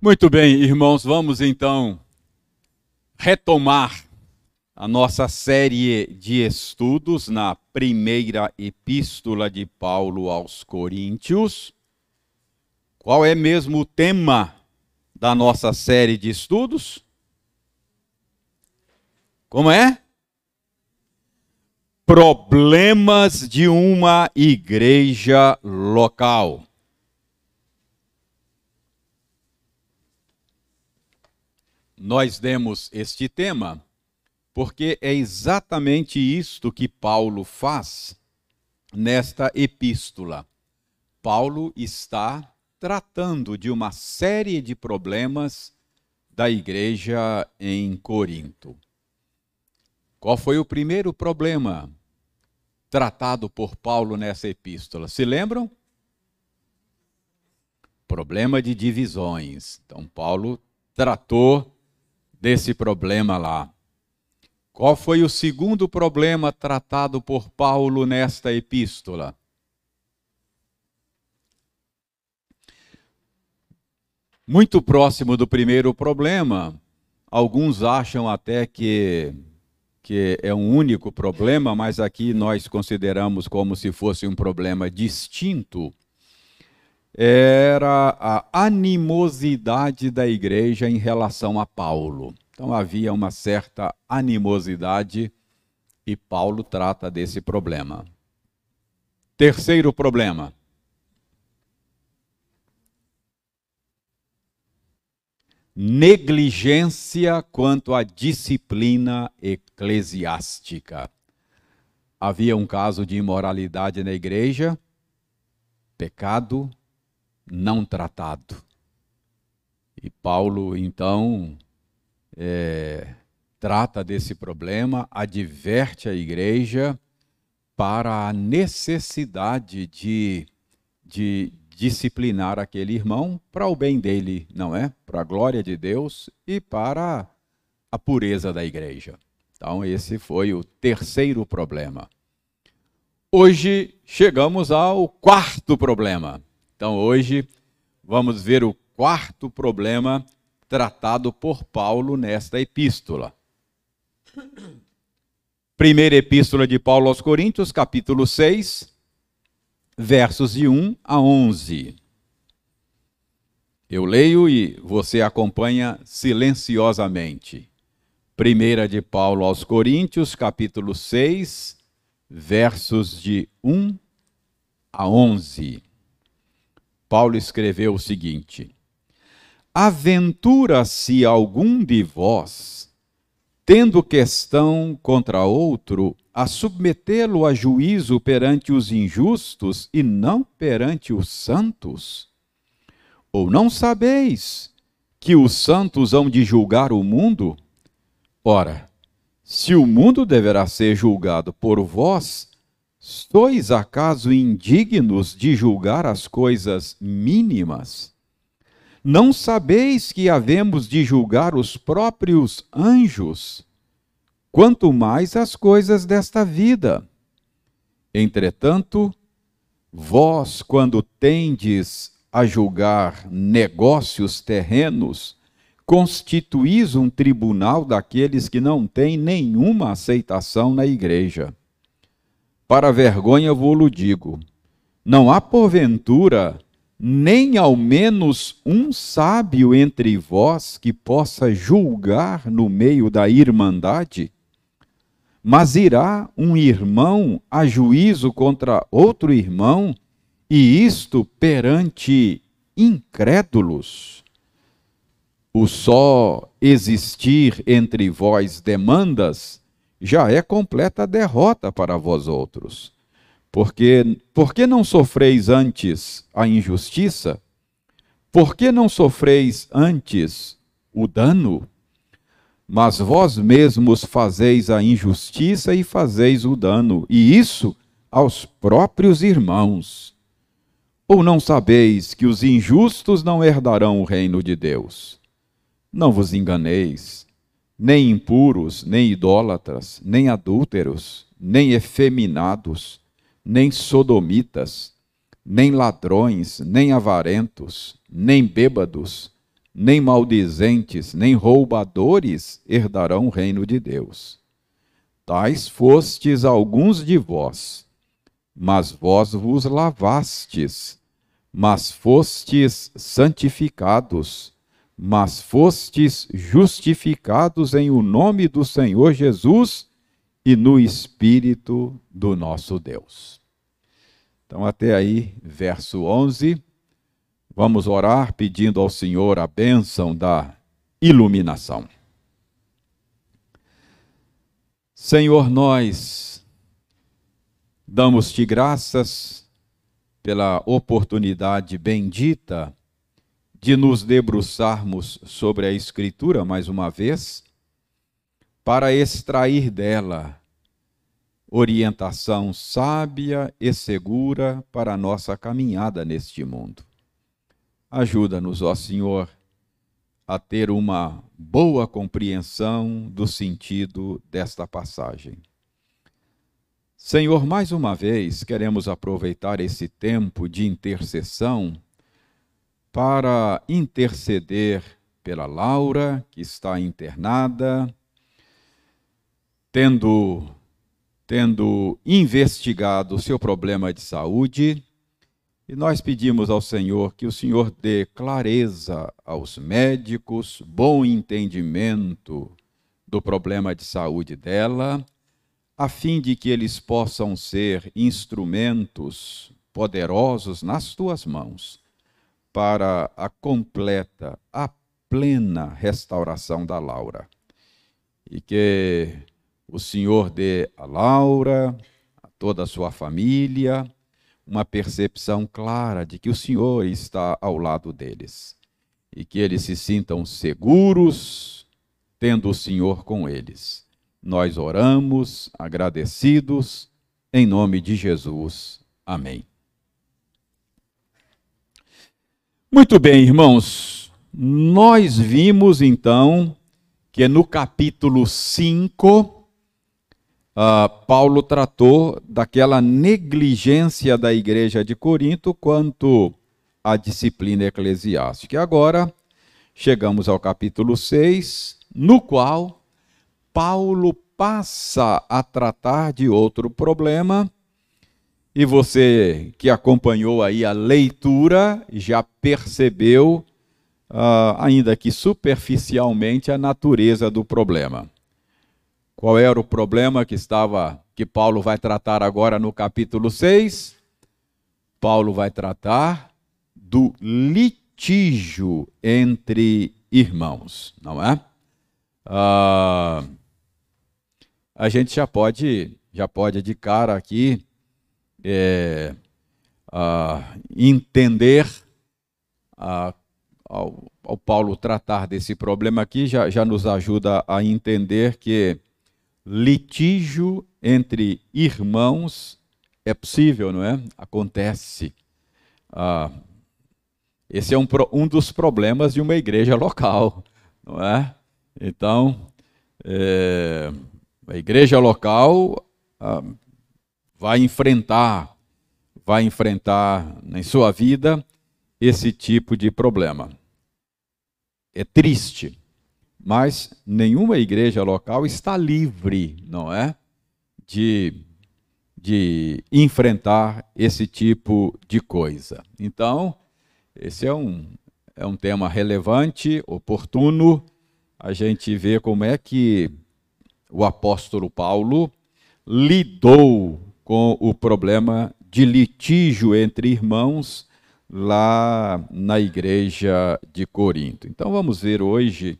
Muito bem, irmãos, vamos então retomar a nossa série de estudos na primeira epístola de Paulo aos Coríntios. Qual é mesmo o tema da nossa série de estudos? Como é? Problemas de uma igreja local. Nós demos este tema porque é exatamente isto que Paulo faz nesta epístola. Paulo está tratando de uma série de problemas da igreja em Corinto. Qual foi o primeiro problema tratado por Paulo nessa epístola? Se lembram? Problema de divisões. Então, Paulo tratou desse problema lá. Qual foi o segundo problema tratado por Paulo nesta epístola? Muito próximo do primeiro problema, alguns acham até que, que é um único problema, mas aqui nós consideramos como se fosse um problema distinto. Era a animosidade da igreja em relação a Paulo. Então havia uma certa animosidade e Paulo trata desse problema. Terceiro problema. Negligência quanto à disciplina eclesiástica. Havia um caso de imoralidade na igreja, pecado não tratado. E Paulo, então, é, trata desse problema, adverte a igreja para a necessidade de, de disciplinar aquele irmão para o bem dele, não é? Para a glória de Deus e para a pureza da igreja. Então, esse foi o terceiro problema. Hoje chegamos ao quarto problema. Então, hoje vamos ver o quarto problema tratado por Paulo nesta epístola. Primeira epístola de Paulo aos Coríntios, capítulo 6, versos de 1 a 11. Eu leio e você acompanha silenciosamente. Primeira de Paulo aos Coríntios, capítulo 6, versos de 1 a 11. Paulo escreveu o seguinte: Aventura-se algum de vós, tendo questão contra outro, a submetê-lo a juízo perante os injustos e não perante os santos? Ou não sabeis que os santos hão de julgar o mundo? Ora, se o mundo deverá ser julgado por vós, sois acaso indignos de julgar as coisas mínimas? Não sabeis que havemos de julgar os próprios anjos, quanto mais as coisas desta vida. Entretanto, vós, quando tendes a julgar negócios terrenos, constituís um tribunal daqueles que não têm nenhuma aceitação na igreja. Para vergonha vou-lo digo: não há porventura nem ao menos um sábio entre vós que possa julgar no meio da irmandade? Mas irá um irmão a juízo contra outro irmão, e isto perante incrédulos? O só existir entre vós demandas já é completa derrota para vós outros porque por que não sofreis antes a injustiça? Por que não sofreis antes o dano? Mas vós mesmos fazeis a injustiça e fazeis o dano, e isso aos próprios irmãos. Ou não sabeis que os injustos não herdarão o reino de Deus? Não vos enganeis, nem impuros, nem idólatras, nem adúlteros, nem efeminados, nem sodomitas, nem ladrões, nem avarentos, nem bêbados, nem maldizentes, nem roubadores herdarão o reino de Deus. Tais fostes alguns de vós, mas vós vos lavastes, mas fostes santificados, mas fostes justificados em o nome do Senhor Jesus e no Espírito do nosso Deus. Então, até aí, verso 11. Vamos orar pedindo ao Senhor a bênção da iluminação. Senhor, nós damos-te graças pela oportunidade bendita de nos debruçarmos sobre a Escritura mais uma vez, para extrair dela orientação sábia e segura para a nossa caminhada neste mundo. Ajuda-nos, ó Senhor, a ter uma boa compreensão do sentido desta passagem. Senhor, mais uma vez queremos aproveitar esse tempo de intercessão para interceder pela Laura, que está internada, tendo tendo investigado o seu problema de saúde, e nós pedimos ao Senhor que o Senhor dê clareza aos médicos, bom entendimento do problema de saúde dela, a fim de que eles possam ser instrumentos poderosos nas tuas mãos para a completa, a plena restauração da Laura. E que o Senhor dê a Laura, a toda a sua família, uma percepção clara de que o Senhor está ao lado deles e que eles se sintam seguros tendo o Senhor com eles. Nós oramos agradecidos em nome de Jesus. Amém. Muito bem, irmãos. Nós vimos então que no capítulo 5 uh, Paulo tratou daquela negligência da igreja de Corinto quanto à disciplina eclesiástica. E agora chegamos ao capítulo 6, no qual Paulo passa a tratar de outro problema. E você que acompanhou aí a leitura já percebeu, uh, ainda que superficialmente, a natureza do problema. Qual era o problema que estava que Paulo vai tratar agora no capítulo 6? Paulo vai tratar do litígio entre irmãos, não é? Ah, a gente já pode, já pode de cara aqui é, ah, entender ah, ao, ao, Paulo tratar desse problema aqui já, já nos ajuda a entender que litígio entre irmãos é possível, não é? Acontece. Ah, esse é um, um dos problemas de uma igreja local, não é? Então, é, a igreja local ah, vai enfrentar, vai enfrentar em sua vida esse tipo de problema. É triste, mas nenhuma igreja local está livre, não é? De, de enfrentar esse tipo de coisa. Então, esse é um, é um tema relevante, oportuno, a gente vê como é que o apóstolo Paulo lidou com o problema de litígio entre irmãos lá na igreja de Corinto. Então vamos ver hoje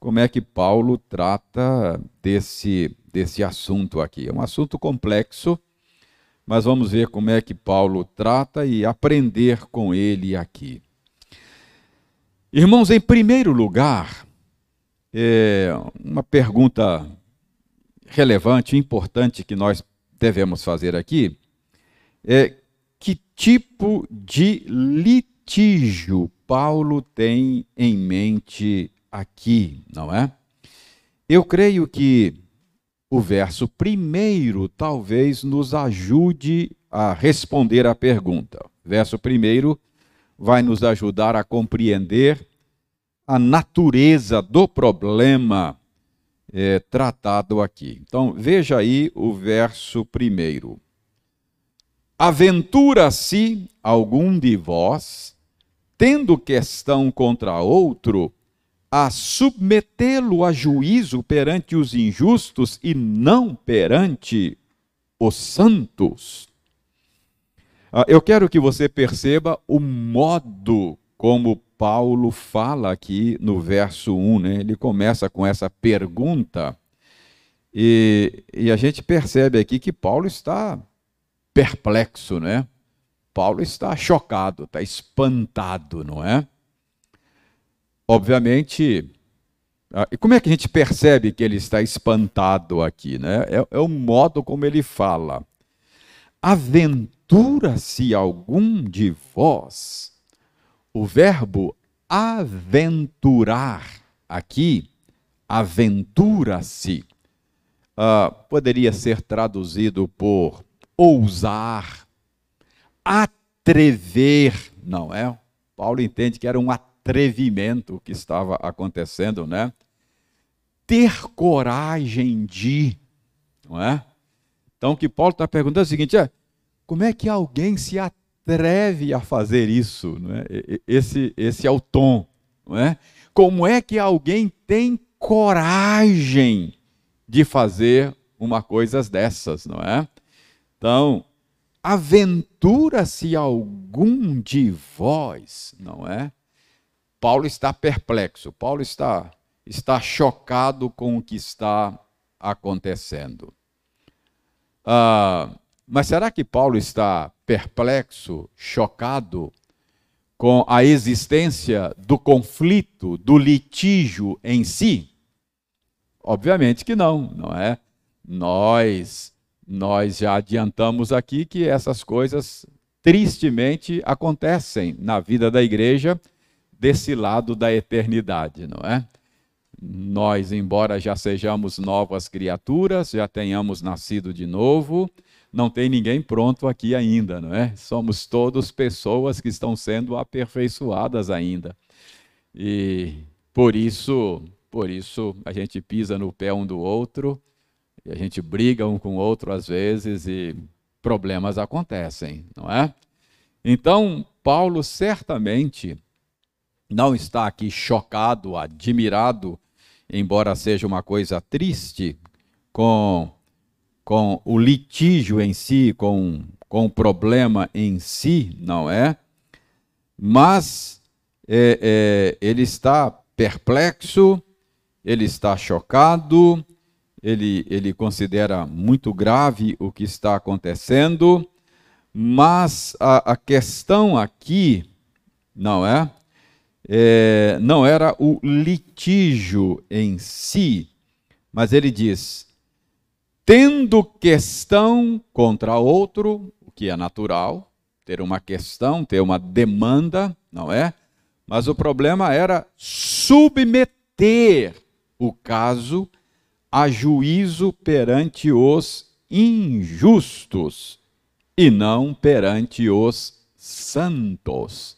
como é que Paulo trata desse, desse assunto aqui. É um assunto complexo, mas vamos ver como é que Paulo trata e aprender com ele aqui. Irmãos, em primeiro lugar, é uma pergunta relevante, importante que nós devemos fazer aqui é que tipo de litígio Paulo tem em mente aqui, não é? Eu creio que o verso primeiro talvez nos ajude a responder à pergunta. verso primeiro vai nos ajudar a compreender a natureza do problema é, tratado aqui. Então, veja aí o verso primeiro. Aventura-se algum de vós, tendo questão contra outro, a submetê-lo a juízo perante os injustos e não perante os santos. Ah, eu quero que você perceba o modo como Paulo fala aqui no verso 1. Né? Ele começa com essa pergunta, e, e a gente percebe aqui que Paulo está perplexo, né? Paulo está chocado, está espantado, não é? Obviamente, e como é que a gente percebe que ele está espantado aqui? Né? É, é o modo como ele fala. Aventura-se algum de vós. O verbo aventurar aqui, aventura-se, uh, poderia ser traduzido por ousar, atrever, não é? Paulo entende que era um atrevimento que estava acontecendo, né? Ter coragem de, não é? Então, o que Paulo está perguntando é o seguinte: é, como é que alguém se atreve a fazer isso? É? esse, esse é o tom, é? Como é que alguém tem coragem de fazer uma coisa dessas, não é? Então, aventura-se algum de vós, não é? Paulo está perplexo, Paulo está, está chocado com o que está acontecendo. Ah, mas será que Paulo está perplexo, chocado com a existência do conflito, do litígio em si? Obviamente que não, não é? Nós nós já adiantamos aqui que essas coisas tristemente acontecem na vida da igreja desse lado da eternidade, não é? Nós, embora já sejamos novas criaturas, já tenhamos nascido de novo, não tem ninguém pronto aqui ainda, não é? Somos todos pessoas que estão sendo aperfeiçoadas ainda. E por isso, por isso a gente pisa no pé um do outro, e a gente briga um com o outro às vezes e problemas acontecem, não é? Então, Paulo certamente não está aqui chocado, admirado, embora seja uma coisa triste, com, com o litígio em si, com, com o problema em si, não é? Mas é, é, ele está perplexo, ele está chocado, ele, ele considera muito grave o que está acontecendo, mas a, a questão aqui, não é? é, não era o litígio em si, mas ele diz: tendo questão contra outro, o que é natural, ter uma questão, ter uma demanda, não é? Mas o problema era submeter o caso a juízo perante os injustos e não perante os santos.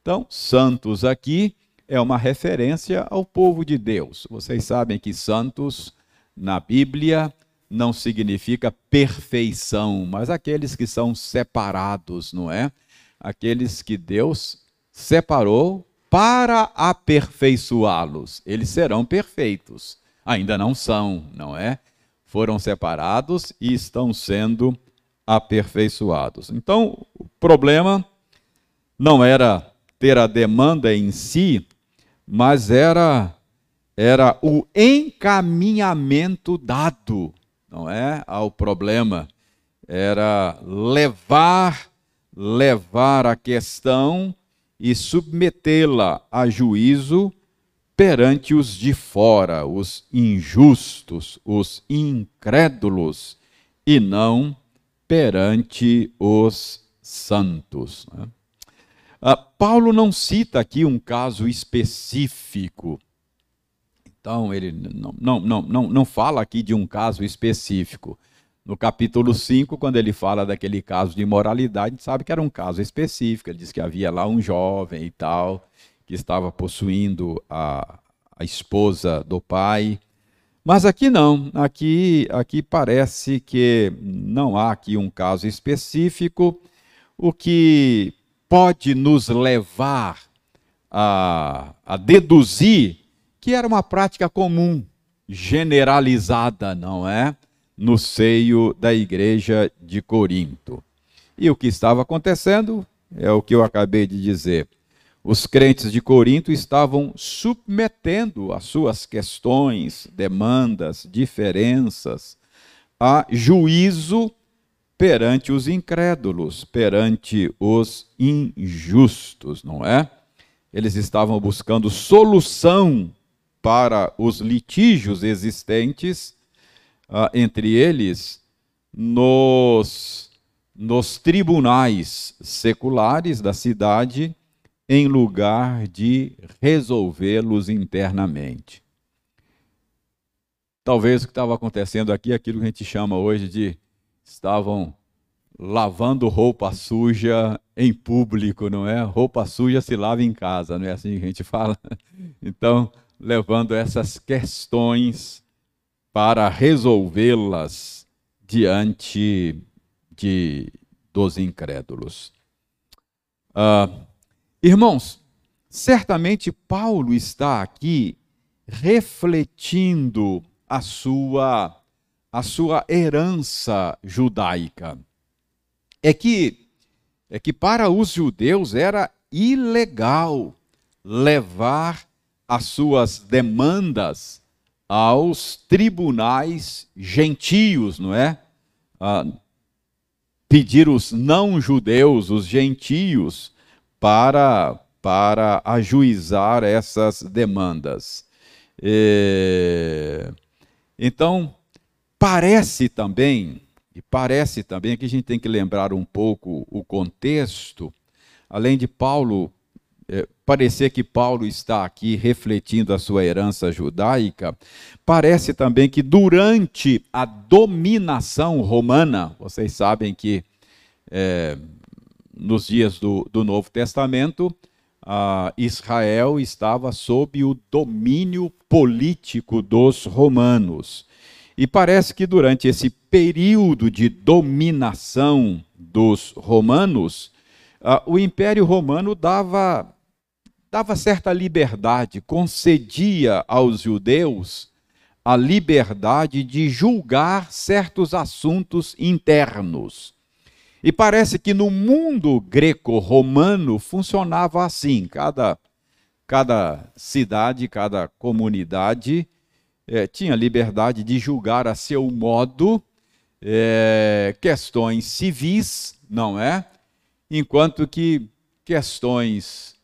Então, santos aqui é uma referência ao povo de Deus. Vocês sabem que santos na Bíblia não significa perfeição, mas aqueles que são separados, não é? Aqueles que Deus separou para aperfeiçoá-los. Eles serão perfeitos. Ainda não são, não é? Foram separados e estão sendo aperfeiçoados. Então, o problema não era ter a demanda em si, mas era era o encaminhamento dado, não é, ao problema. Era levar levar a questão e submetê-la a juízo perante os de fora, os injustos, os incrédulos, e não perante os santos. Né? Uh, Paulo não cita aqui um caso específico. Então, ele não, não, não, não, fala aqui de um caso específico. No capítulo 5, quando ele fala daquele caso de imoralidade, sabe que era um caso específico. Ele diz que havia lá um jovem e tal, que estava possuindo a, a esposa do pai. Mas aqui não, aqui, aqui parece que não há aqui um caso específico, o que pode nos levar a, a deduzir que era uma prática comum, generalizada, não é? No seio da igreja de Corinto. E o que estava acontecendo é o que eu acabei de dizer. Os crentes de Corinto estavam submetendo as suas questões, demandas, diferenças a juízo perante os incrédulos, perante os injustos, não é? Eles estavam buscando solução para os litígios existentes uh, entre eles nos, nos tribunais seculares da cidade, em lugar de resolvê-los internamente. Talvez o que estava acontecendo aqui é aquilo que a gente chama hoje de estavam lavando roupa suja em público, não é? Roupa suja se lava em casa, não é assim que a gente fala? Então, levando essas questões para resolvê-las diante de, dos incrédulos. Uh, irmãos, certamente Paulo está aqui refletindo a sua a sua herança judaica. É que é que para os judeus era ilegal levar as suas demandas aos tribunais gentios, não é? Ah, pedir os não-judeus, os gentios, para, para ajuizar essas demandas. E, então, parece também, e parece também que a gente tem que lembrar um pouco o contexto, além de Paulo é, parecer que Paulo está aqui refletindo a sua herança judaica, parece também que durante a dominação romana, vocês sabem que é, nos dias do, do Novo Testamento, Israel estava sob o domínio político dos romanos. E parece que durante esse período de dominação dos romanos, o Império Romano dava dava certa liberdade, concedia aos judeus a liberdade de julgar certos assuntos internos. E parece que no mundo greco-romano funcionava assim: cada, cada cidade, cada comunidade eh, tinha liberdade de julgar a seu modo eh, questões civis, não é? Enquanto que questões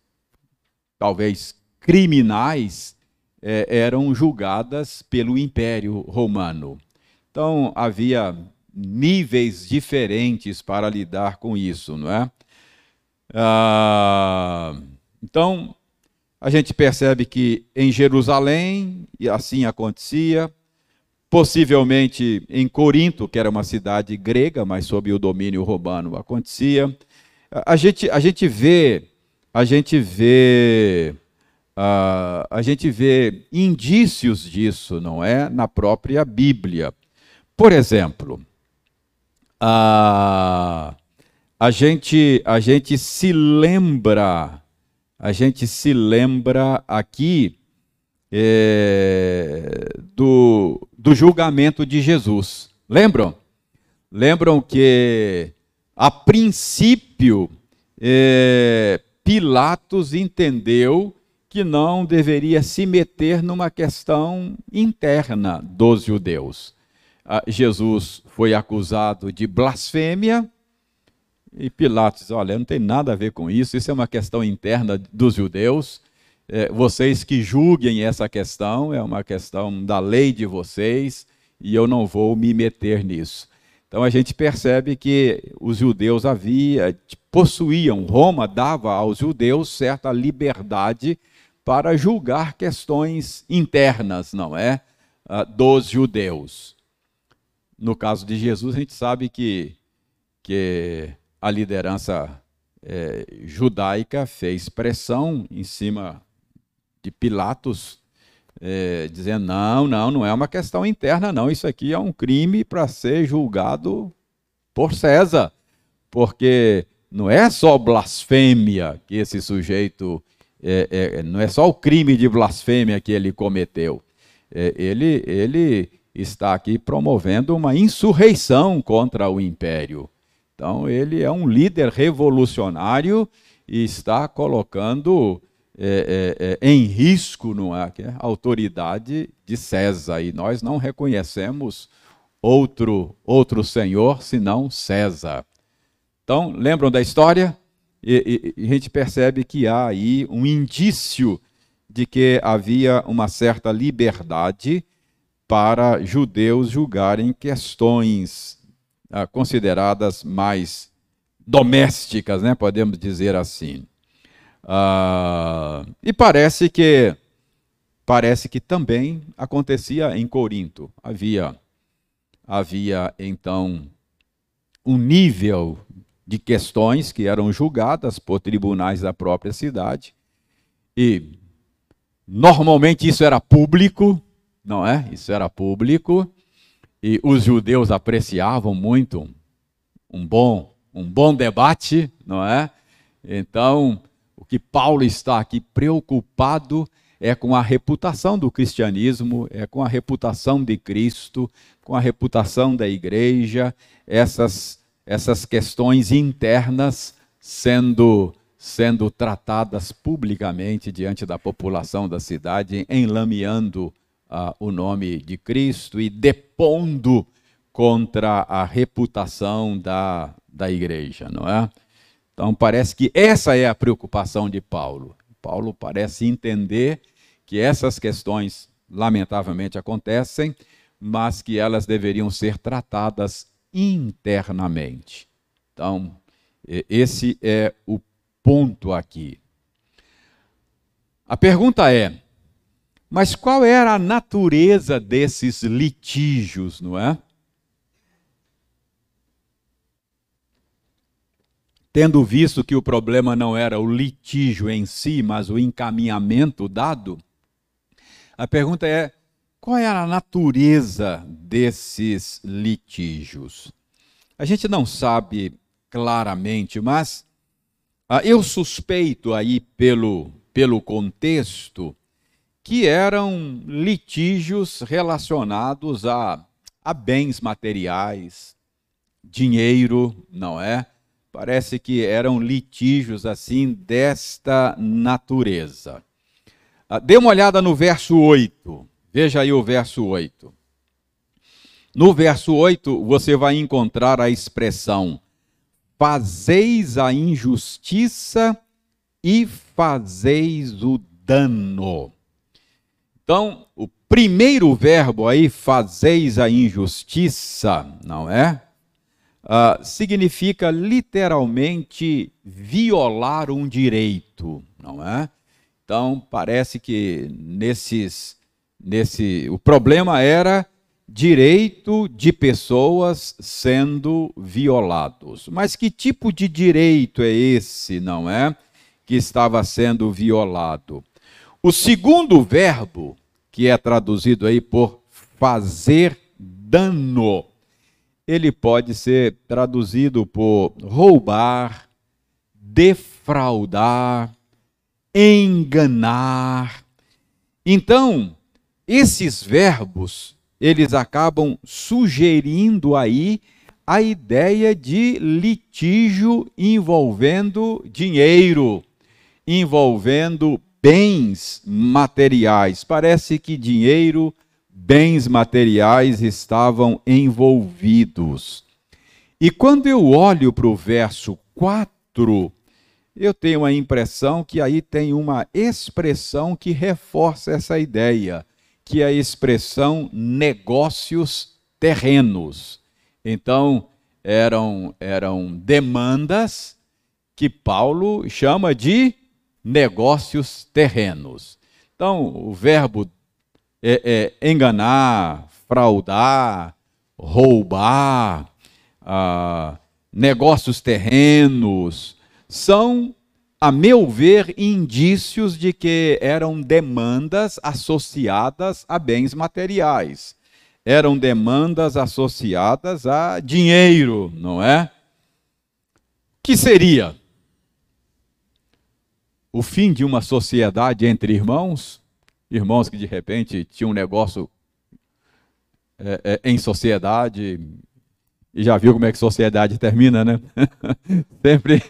talvez criminais, é, eram julgadas pelo Império Romano. Então havia níveis diferentes para lidar com isso, não é? Ah, então a gente percebe que em Jerusalém e assim acontecia, possivelmente em Corinto, que era uma cidade grega, mas sob o domínio romano, acontecia. A gente, a gente vê a gente vê uh, a gente vê indícios disso, não é, na própria Bíblia. Por exemplo, uh, a gente a gente se lembra a gente se lembra aqui é, do, do julgamento de Jesus. Lembram? Lembram que a princípio é, Pilatos entendeu que não deveria se meter numa questão interna dos judeus. Ah, Jesus foi acusado de blasfêmia e Pilatos Olha, não tem nada a ver com isso, isso é uma questão interna dos judeus. É, vocês que julguem essa questão, é uma questão da lei de vocês e eu não vou me meter nisso. Então a gente percebe que os judeus havia, possuíam, Roma dava aos judeus certa liberdade para julgar questões internas, não é? Ah, dos judeus. No caso de Jesus, a gente sabe que, que a liderança é, judaica fez pressão em cima de Pilatos, é, dizendo: não, não, não é uma questão interna, não, isso aqui é um crime para ser julgado por César, porque não é só blasfêmia que esse sujeito, é, é, não é só o crime de blasfêmia que ele cometeu, é, ele, ele está aqui promovendo uma insurreição contra o império. Então, ele é um líder revolucionário e está colocando é, é, é, em risco não é, é, a autoridade de César. E nós não reconhecemos outro, outro senhor senão César. Então, lembram da história? E, e, a gente percebe que há aí um indício de que havia uma certa liberdade para judeus julgarem questões ah, consideradas mais domésticas, né, podemos dizer assim. Ah, e parece que parece que também acontecia em Corinto. Havia havia então um nível de questões que eram julgadas por tribunais da própria cidade e normalmente isso era público, não é? Isso era público e os judeus apreciavam muito um bom, um bom debate, não é? Então, o que Paulo está aqui preocupado é com a reputação do cristianismo, é com a reputação de Cristo, com a reputação da igreja, essas, essas questões internas sendo sendo tratadas publicamente diante da população da cidade, enlameando ah, o nome de Cristo e depondo contra a reputação da, da igreja, não é? Então parece que essa é a preocupação de Paulo. Paulo parece entender que essas questões, lamentavelmente, acontecem, mas que elas deveriam ser tratadas internamente. Então, esse é o ponto aqui. A pergunta é: mas qual era a natureza desses litígios, não é? Tendo visto que o problema não era o litígio em si, mas o encaminhamento dado, a pergunta é: qual era a natureza desses litígios? A gente não sabe claramente, mas ah, eu suspeito aí pelo, pelo contexto que eram litígios relacionados a, a bens materiais, dinheiro, não é? Parece que eram litígios assim desta natureza. Ah, dê uma olhada no verso 8. Veja aí o verso 8. No verso 8, você vai encontrar a expressão: fazeis a injustiça e fazeis o dano. Então, o primeiro verbo aí, fazeis a injustiça, não é? Uh, significa literalmente violar um direito, não é? Então, parece que nesses, nesse, o problema era direito de pessoas sendo violados. Mas que tipo de direito é esse, não é? Que estava sendo violado. O segundo verbo, que é traduzido aí por fazer dano, ele pode ser traduzido por roubar, defraudar, enganar. Então, esses verbos, eles acabam sugerindo aí a ideia de litígio envolvendo dinheiro, envolvendo bens materiais. Parece que dinheiro, bens materiais estavam envolvidos. E quando eu olho para o verso 4, eu tenho a impressão que aí tem uma expressão que reforça essa ideia, que é a expressão negócios terrenos. Então, eram, eram demandas que Paulo chama de negócios terrenos. Então, o verbo é, é enganar, fraudar, roubar, ah, negócios terrenos, são, a meu ver, indícios de que eram demandas associadas a bens materiais. Eram demandas associadas a dinheiro, não é? Que seria o fim de uma sociedade entre irmãos, irmãos que de repente tinham um negócio é, é, em sociedade, e já viu como é que sociedade termina, né? sempre,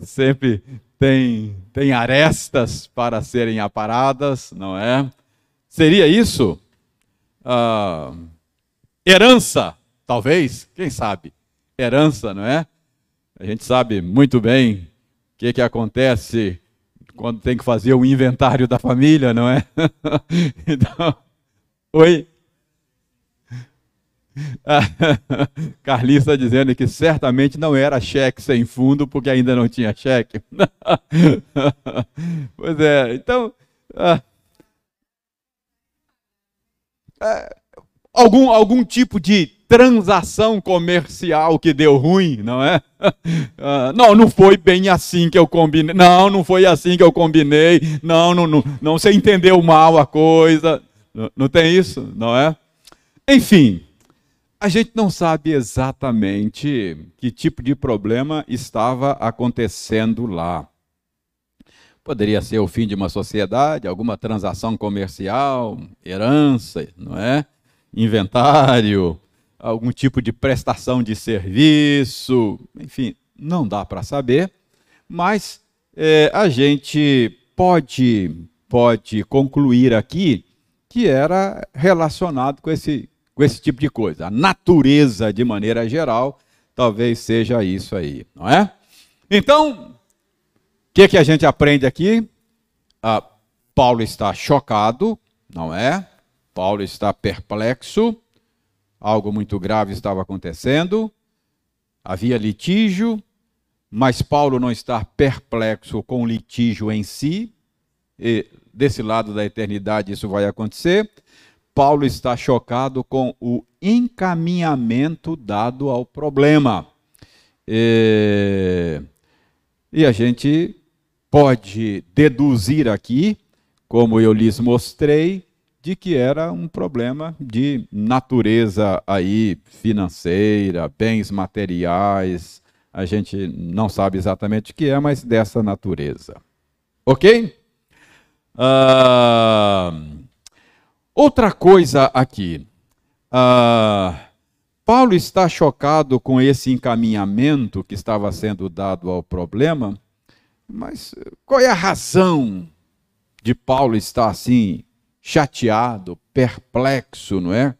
sempre tem, tem arestas para serem aparadas, não é? Seria isso? Ah, herança, talvez, quem sabe? Herança, não é? A gente sabe muito bem o que, que acontece quando tem que fazer o inventário da família, não é? então, oi? Carlinhos está dizendo que certamente não era cheque sem fundo, porque ainda não tinha cheque. pois é, então. Ah, é, algum, algum tipo de transação comercial que deu ruim, não é? Ah, não, não foi bem assim que eu combinei. Não, não foi assim que eu combinei. Não, não, não, não você entendeu mal a coisa. Não, não tem isso, não é? Enfim, a gente não sabe exatamente que tipo de problema estava acontecendo lá. Poderia ser o fim de uma sociedade, alguma transação comercial, herança, não é? Inventário, algum tipo de prestação de serviço, enfim, não dá para saber, mas é, a gente pode, pode concluir aqui que era relacionado com esse com esse tipo de coisa. A natureza, de maneira geral, talvez seja isso aí, não é? Então, o que, que a gente aprende aqui? Ah, Paulo está chocado, não é? Paulo está perplexo, algo muito grave estava acontecendo, havia litígio, mas Paulo não está perplexo com o litígio em si, e desse lado da eternidade isso vai acontecer. Paulo está chocado com o encaminhamento dado ao problema. E, e a gente pode deduzir aqui, como eu lhes mostrei, de que era um problema de natureza aí financeira, bens materiais. A gente não sabe exatamente o que é, mas dessa natureza. Ok? Uh, Outra coisa aqui. Uh, Paulo está chocado com esse encaminhamento que estava sendo dado ao problema, mas qual é a razão de Paulo estar assim, chateado, perplexo, não é?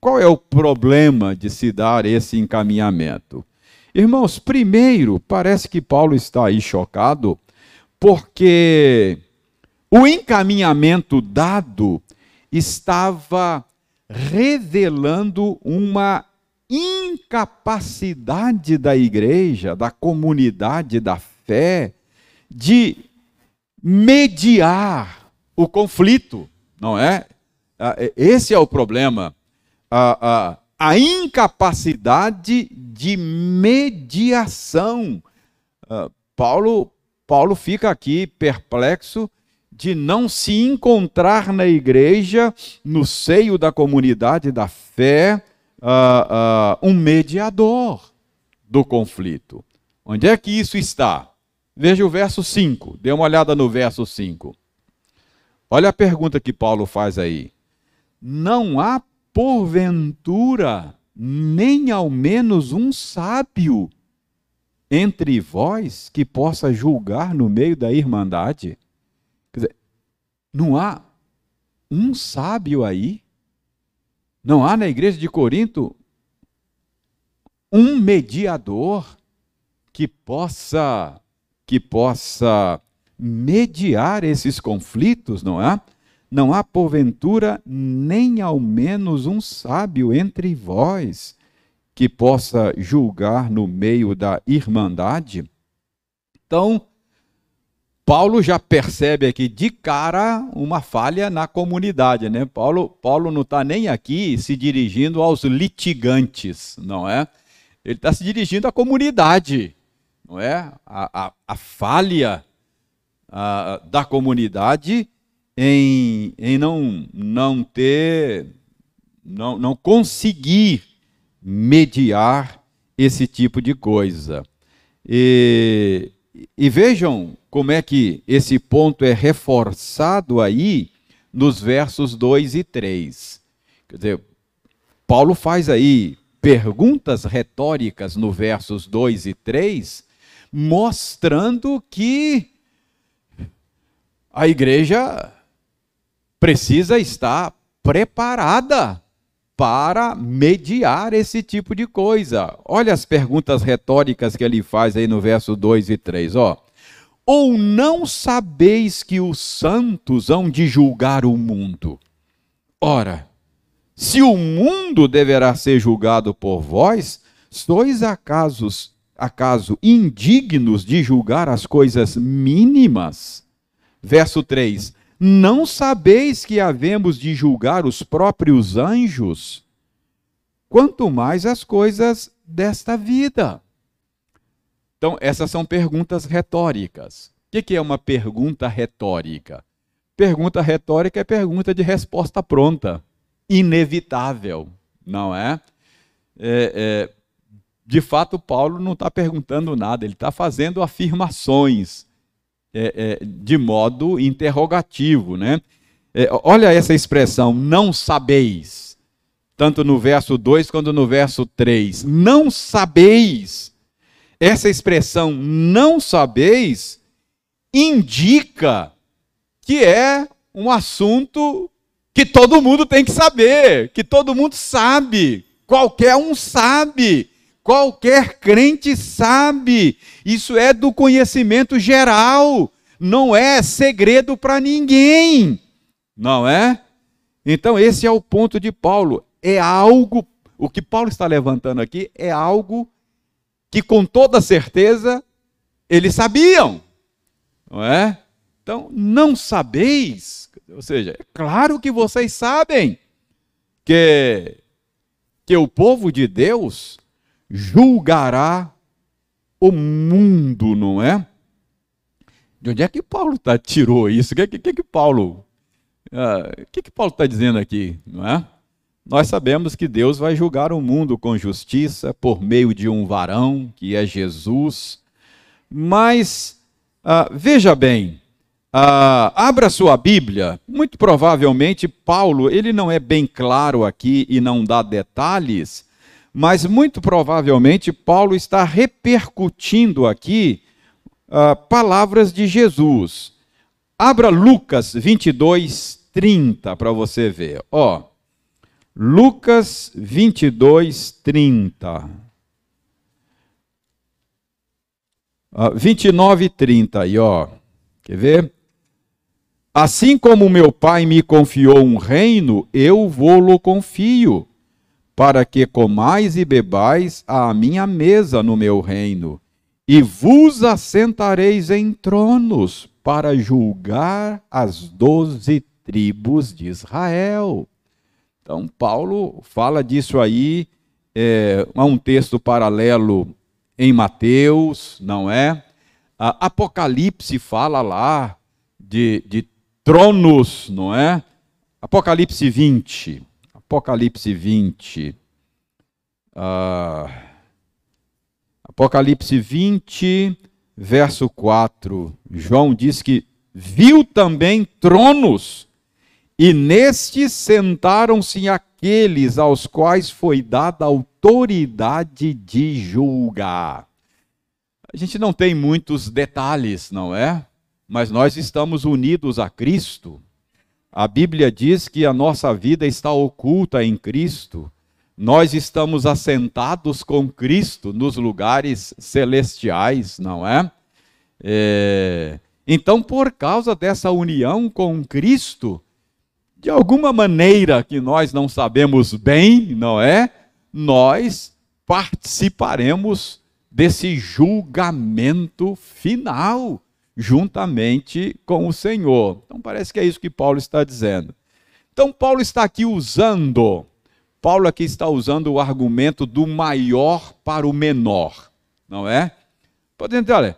Qual é o problema de se dar esse encaminhamento? Irmãos, primeiro, parece que Paulo está aí chocado, porque o encaminhamento dado estava revelando uma incapacidade da igreja, da comunidade da fé, de mediar o conflito, não é? Ah, esse é o problema. A, a, a incapacidade de mediação. Ah, Paulo, Paulo fica aqui perplexo de não se encontrar na igreja, no seio da comunidade da fé, uh, uh, um mediador do conflito. Onde é que isso está? Veja o verso 5, dê uma olhada no verso 5. Olha a pergunta que Paulo faz aí. Não há, porventura, nem ao menos um sábio entre vós que possa julgar no meio da irmandade? Quer dizer, não há um sábio aí? Não há na igreja de Corinto um mediador que possa que possa mediar esses conflitos, não é? Não há porventura nem ao menos um sábio entre vós que possa julgar no meio da irmandade? Então, Paulo já percebe aqui de cara uma falha na comunidade, né? Paulo, Paulo não está nem aqui se dirigindo aos litigantes, não é? Ele está se dirigindo à comunidade. não é? A, a, a falha a, da comunidade em, em não, não ter, não, não conseguir mediar esse tipo de coisa. E, e vejam como é que esse ponto é reforçado aí nos versos 2 e 3. Quer dizer, Paulo faz aí perguntas retóricas no versos 2 e 3, mostrando que a igreja precisa estar preparada para mediar esse tipo de coisa. Olha as perguntas retóricas que ele faz aí no verso 2 e 3, ó. Ou não sabeis que os santos hão de julgar o mundo? Ora, se o mundo deverá ser julgado por vós, sois acaso, acaso indignos de julgar as coisas mínimas? Verso 3: Não sabeis que havemos de julgar os próprios anjos? Quanto mais as coisas desta vida. Então, essas são perguntas retóricas. O que é uma pergunta retórica? Pergunta retórica é pergunta de resposta pronta inevitável, não é? é, é de fato, Paulo não está perguntando nada, ele está fazendo afirmações é, é, de modo interrogativo, né? É, olha essa expressão, não sabeis, tanto no verso 2 quanto no verso 3. Não sabeis. Essa expressão não sabeis indica que é um assunto que todo mundo tem que saber, que todo mundo sabe, qualquer um sabe, qualquer crente sabe. Isso é do conhecimento geral, não é segredo para ninguém, não é? Então, esse é o ponto de Paulo. É algo, o que Paulo está levantando aqui é algo que com toda certeza eles sabiam, não é? Então, não sabeis ou seja, é claro que vocês sabem que, que o povo de Deus julgará o mundo, não é? De onde é que Paulo tá, tirou isso? O que, que, que Paulo uh, que, que está dizendo aqui, não é? Nós sabemos que Deus vai julgar o mundo com justiça por meio de um varão, que é Jesus. Mas, uh, veja bem, ah, abra sua Bíblia. Muito provavelmente Paulo, ele não é bem claro aqui e não dá detalhes, mas muito provavelmente Paulo está repercutindo aqui ah, palavras de Jesus. Abra Lucas 22, 30 para você ver. Ó, Lucas 22, 30. Uh, 29 e 30 aí, ó. Quer ver? Assim como meu pai me confiou um reino, eu vou-lo confio, para que comais e bebais à minha mesa no meu reino, e vos assentareis em tronos para julgar as doze tribos de Israel. Então, Paulo fala disso aí, é, há um texto paralelo em Mateus, não é? A Apocalipse fala lá de, de tronos, não é? Apocalipse 20. Apocalipse 20. Ah, Apocalipse 20, verso 4. João diz que viu também tronos, e nestes sentaram-se aqueles aos quais foi dada autoridade de julgar. A gente não tem muitos detalhes, não é? mas nós estamos unidos a Cristo. A Bíblia diz que a nossa vida está oculta em Cristo. Nós estamos assentados com Cristo nos lugares celestiais, não é? é? Então, por causa dessa união com Cristo, de alguma maneira que nós não sabemos bem, não é? Nós participaremos desse julgamento final juntamente com o Senhor. Então parece que é isso que Paulo está dizendo. Então Paulo está aqui usando, Paulo aqui está usando o argumento do maior para o menor, não é? Pode dizer, olha,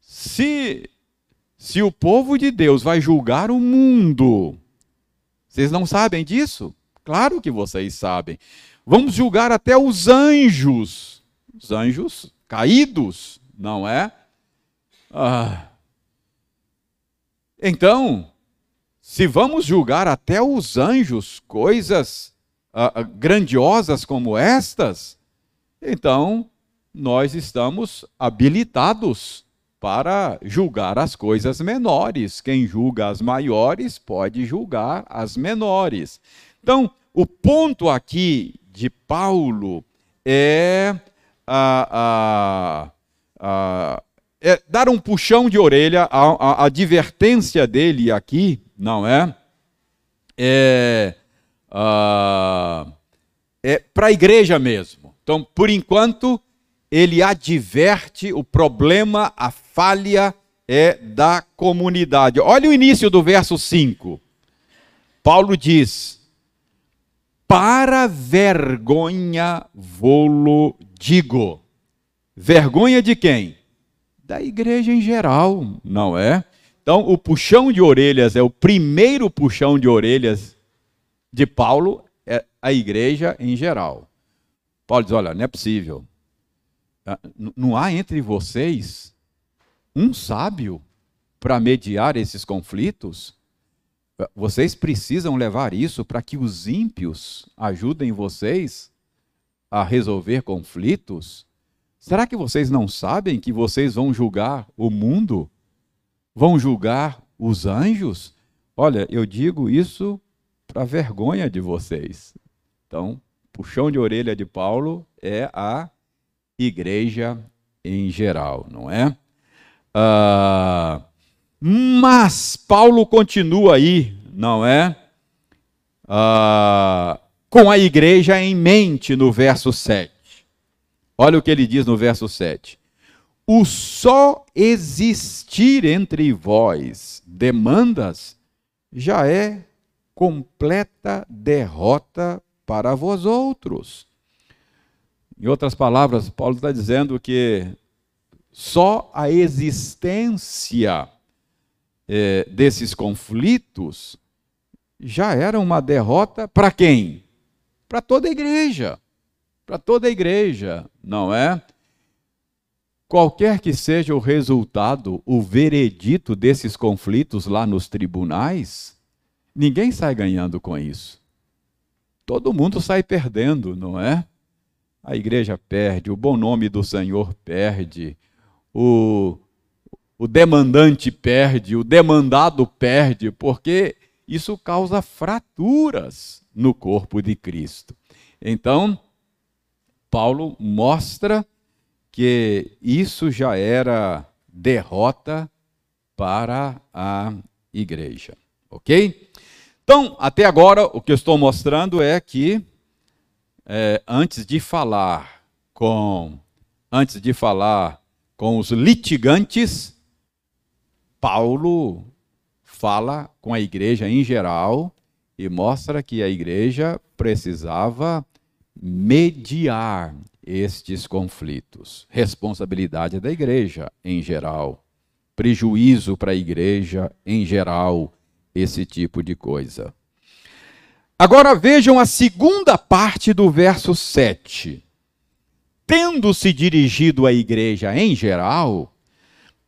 se, se o povo de Deus vai julgar o mundo, vocês não sabem disso? Claro que vocês sabem. Vamos julgar até os anjos. Os anjos caídos, não é? Ah. Então, se vamos julgar até os anjos coisas ah, ah, grandiosas como estas, então nós estamos habilitados para julgar as coisas menores. Quem julga as maiores pode julgar as menores. Então, o ponto aqui de Paulo é, a, a, a, é dar um puxão de orelha, a, advertência dele aqui, não é? É, é para a igreja mesmo. Então, por enquanto, ele adverte o problema, a falha é da comunidade. Olha o início do verso 5. Paulo diz: Para vergonha vou digo. Vergonha de quem? Da igreja em geral, não é? Então, o puxão de orelhas é o primeiro puxão de orelhas de Paulo, é a igreja em geral. Paulo diz: olha, não é possível. Ah, não há entre vocês um sábio para mediar esses conflitos? Ah, vocês precisam levar isso para que os ímpios ajudem vocês a resolver conflitos? Será que vocês não sabem que vocês vão julgar o mundo? Vão julgar os anjos? Olha, eu digo isso para vergonha de vocês. Então, puxão de orelha de Paulo é a igreja em geral, não é? Ah, mas Paulo continua aí, não é? Ah, com a igreja em mente no verso 7. Olha o que ele diz no verso 7. O só existir entre vós demandas já é completa derrota para vós outros. Em outras palavras, Paulo está dizendo que só a existência é, desses conflitos já era uma derrota para quem? Para toda a igreja. Para toda a igreja, não é? Qualquer que seja o resultado, o veredito desses conflitos lá nos tribunais, ninguém sai ganhando com isso. Todo mundo sai perdendo, não é? a igreja perde, o bom nome do Senhor perde, o, o demandante perde, o demandado perde, porque isso causa fraturas no corpo de Cristo. Então, Paulo mostra que isso já era derrota para a igreja. Ok? Então, até agora, o que eu estou mostrando é que é, antes de falar com antes de falar com os litigantes, Paulo fala com a igreja em geral e mostra que a igreja precisava mediar estes conflitos. Responsabilidade da igreja em geral, prejuízo para a igreja em geral, esse tipo de coisa. Agora vejam a segunda parte do verso 7. Tendo se dirigido à igreja em geral,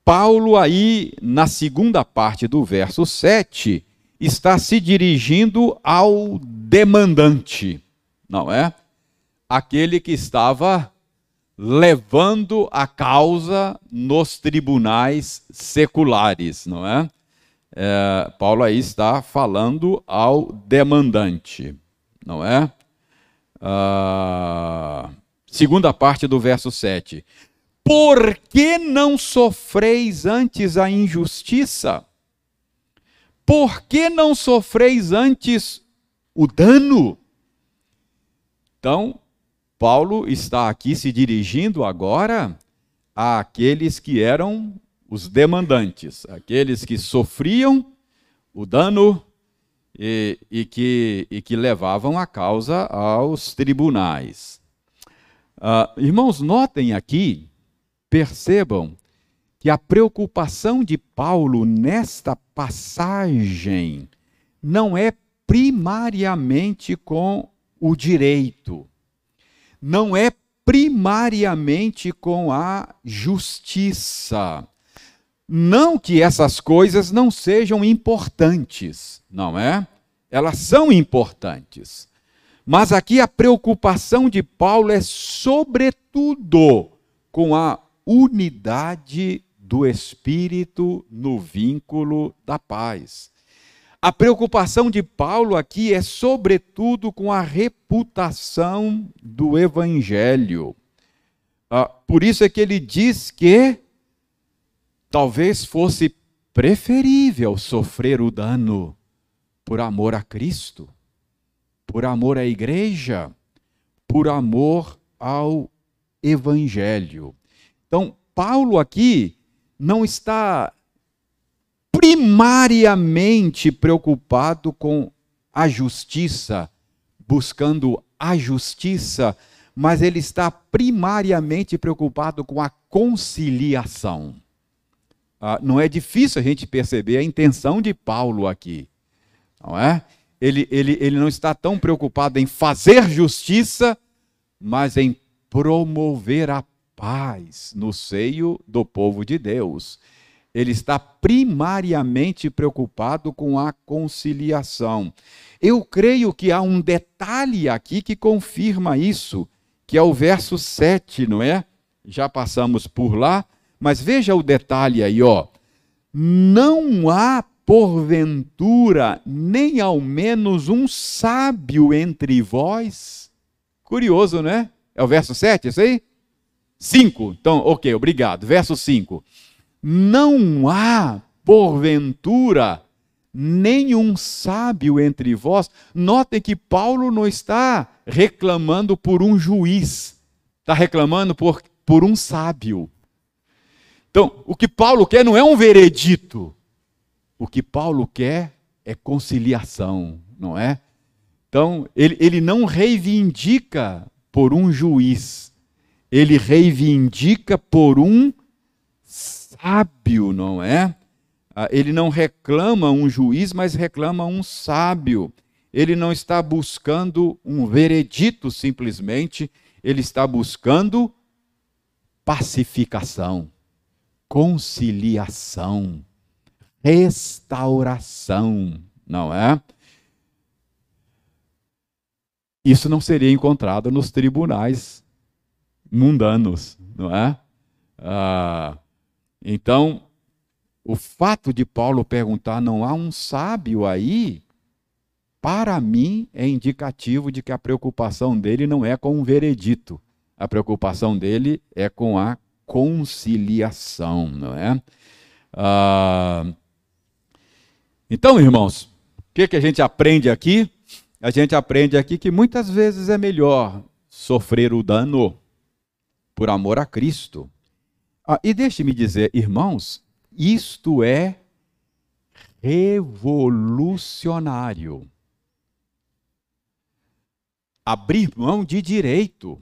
Paulo, aí, na segunda parte do verso 7, está se dirigindo ao demandante, não é? Aquele que estava levando a causa nos tribunais seculares, não é? é, Paulo aí está falando ao demandante, não é? Ah, segunda parte do verso 7. Por que não sofreis antes a injustiça? Por que não sofreis antes o dano? Então, Paulo está aqui se dirigindo agora àqueles que eram os demandantes, aqueles que sofriam o dano e, e, que, e que levavam a causa aos tribunais. Uh, irmãos, notem aqui percebam que a preocupação de Paulo nesta passagem não é primariamente com o direito, não é primariamente com a justiça. Não que essas coisas não sejam importantes, não é? Elas são importantes. Mas aqui a preocupação de Paulo é, sobretudo, com a unidade do Espírito no vínculo da paz. A preocupação de Paulo aqui é, sobretudo, com a reputação do Evangelho. Ah, por isso é que ele diz que talvez fosse preferível sofrer o dano por amor a Cristo, por amor à igreja, por amor ao Evangelho. Então, Paulo aqui não está primariamente preocupado com a justiça, buscando a justiça, mas ele está primariamente preocupado com a conciliação. Ah, não é difícil a gente perceber a intenção de Paulo aqui, não é? Ele, ele, ele não está tão preocupado em fazer justiça, mas em promover a paz no seio do povo de Deus. Ele está primariamente preocupado com a conciliação. Eu creio que há um detalhe aqui que confirma isso, que é o verso 7, não é? Já passamos por lá, mas veja o detalhe aí, ó. Não há porventura nem ao menos um sábio entre vós? Curioso, né? É o verso 7, isso aí? 5. Então, ok, obrigado. Verso 5. Não há, porventura, nenhum sábio entre vós. Notem que Paulo não está reclamando por um juiz, está reclamando por, por um sábio. Então, o que Paulo quer não é um veredito. O que Paulo quer é conciliação, não é? Então, ele, ele não reivindica por um juiz, ele reivindica por um sábio, não é? Ah, ele não reclama um juiz, mas reclama um sábio. Ele não está buscando um veredito simplesmente, ele está buscando pacificação, conciliação, restauração, não é? Isso não seria encontrado nos tribunais mundanos, não é? Ah, então, o fato de Paulo perguntar, não há um sábio aí, para mim é indicativo de que a preocupação dele não é com um veredito, a preocupação dele é com a conciliação, não é? Ah, então, irmãos, o que, que a gente aprende aqui? A gente aprende aqui que muitas vezes é melhor sofrer o dano por amor a Cristo. Ah, e deixe-me dizer, irmãos, isto é revolucionário. Abrir mão de direito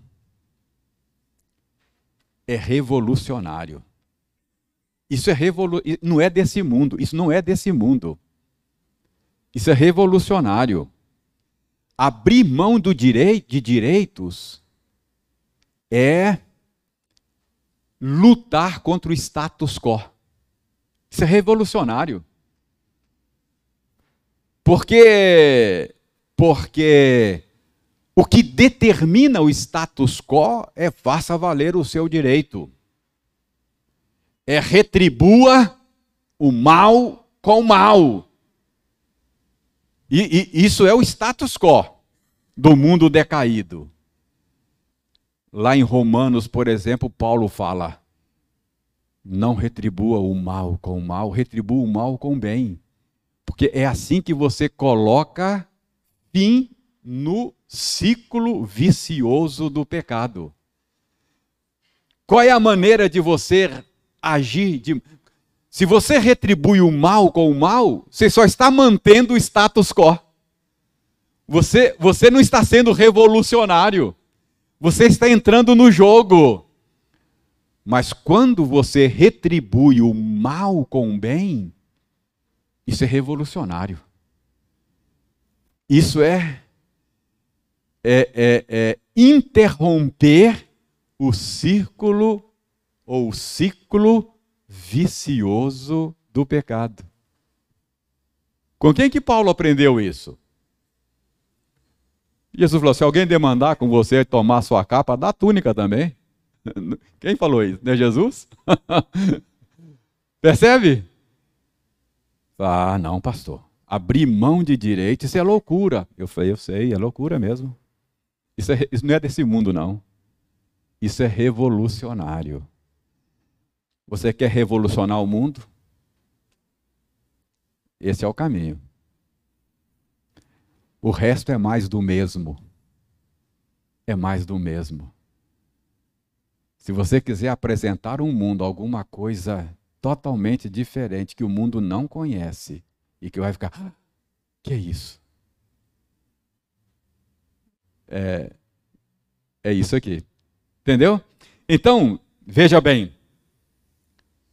é revolucionário. Isso é revolu não é desse mundo, isso não é desse mundo. Isso é revolucionário. Abrir mão do direito de direitos é lutar contra o status quo. Isso é revolucionário. Porque porque o que determina o status quo é faça valer o seu direito. É retribua o mal com o mal. E, e isso é o status quo do mundo decaído. Lá em Romanos, por exemplo, Paulo fala: não retribua o mal com o mal, retribua o mal com o bem. Porque é assim que você coloca fim no ciclo vicioso do pecado. Qual é a maneira de você agir? De... Se você retribui o mal com o mal, você só está mantendo o status quo. Você, você não está sendo revolucionário. Você está entrando no jogo. Mas quando você retribui o mal com o bem, isso é revolucionário. Isso é, é, é, é interromper o círculo ou o ciclo vicioso do pecado. Com quem que Paulo aprendeu isso? Jesus falou: se alguém demandar com você tomar sua capa, dá túnica também. Quem falou isso? Não é Jesus? Percebe? Ah, não, pastor. Abrir mão de direito, isso é loucura. Eu falei, eu sei, é loucura mesmo. Isso, é, isso não é desse mundo, não. Isso é revolucionário. Você quer revolucionar o mundo? Esse é o caminho. O resto é mais do mesmo. É mais do mesmo. Se você quiser apresentar um mundo alguma coisa totalmente diferente que o mundo não conhece e que vai ficar, ah, que é isso? É, é isso aqui. Entendeu? Então, veja bem.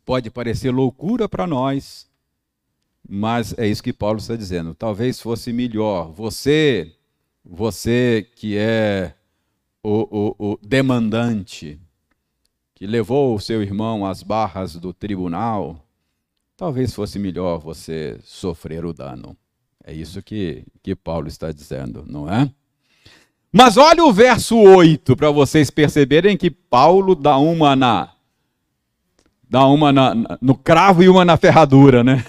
Pode parecer loucura para nós, mas é isso que Paulo está dizendo. Talvez fosse melhor você, você que é o, o, o demandante, que levou o seu irmão às barras do tribunal, talvez fosse melhor você sofrer o dano. É isso que, que Paulo está dizendo, não é? Mas olha o verso 8 para vocês perceberem que Paulo dá uma na dá uma na, no cravo e uma na ferradura, né?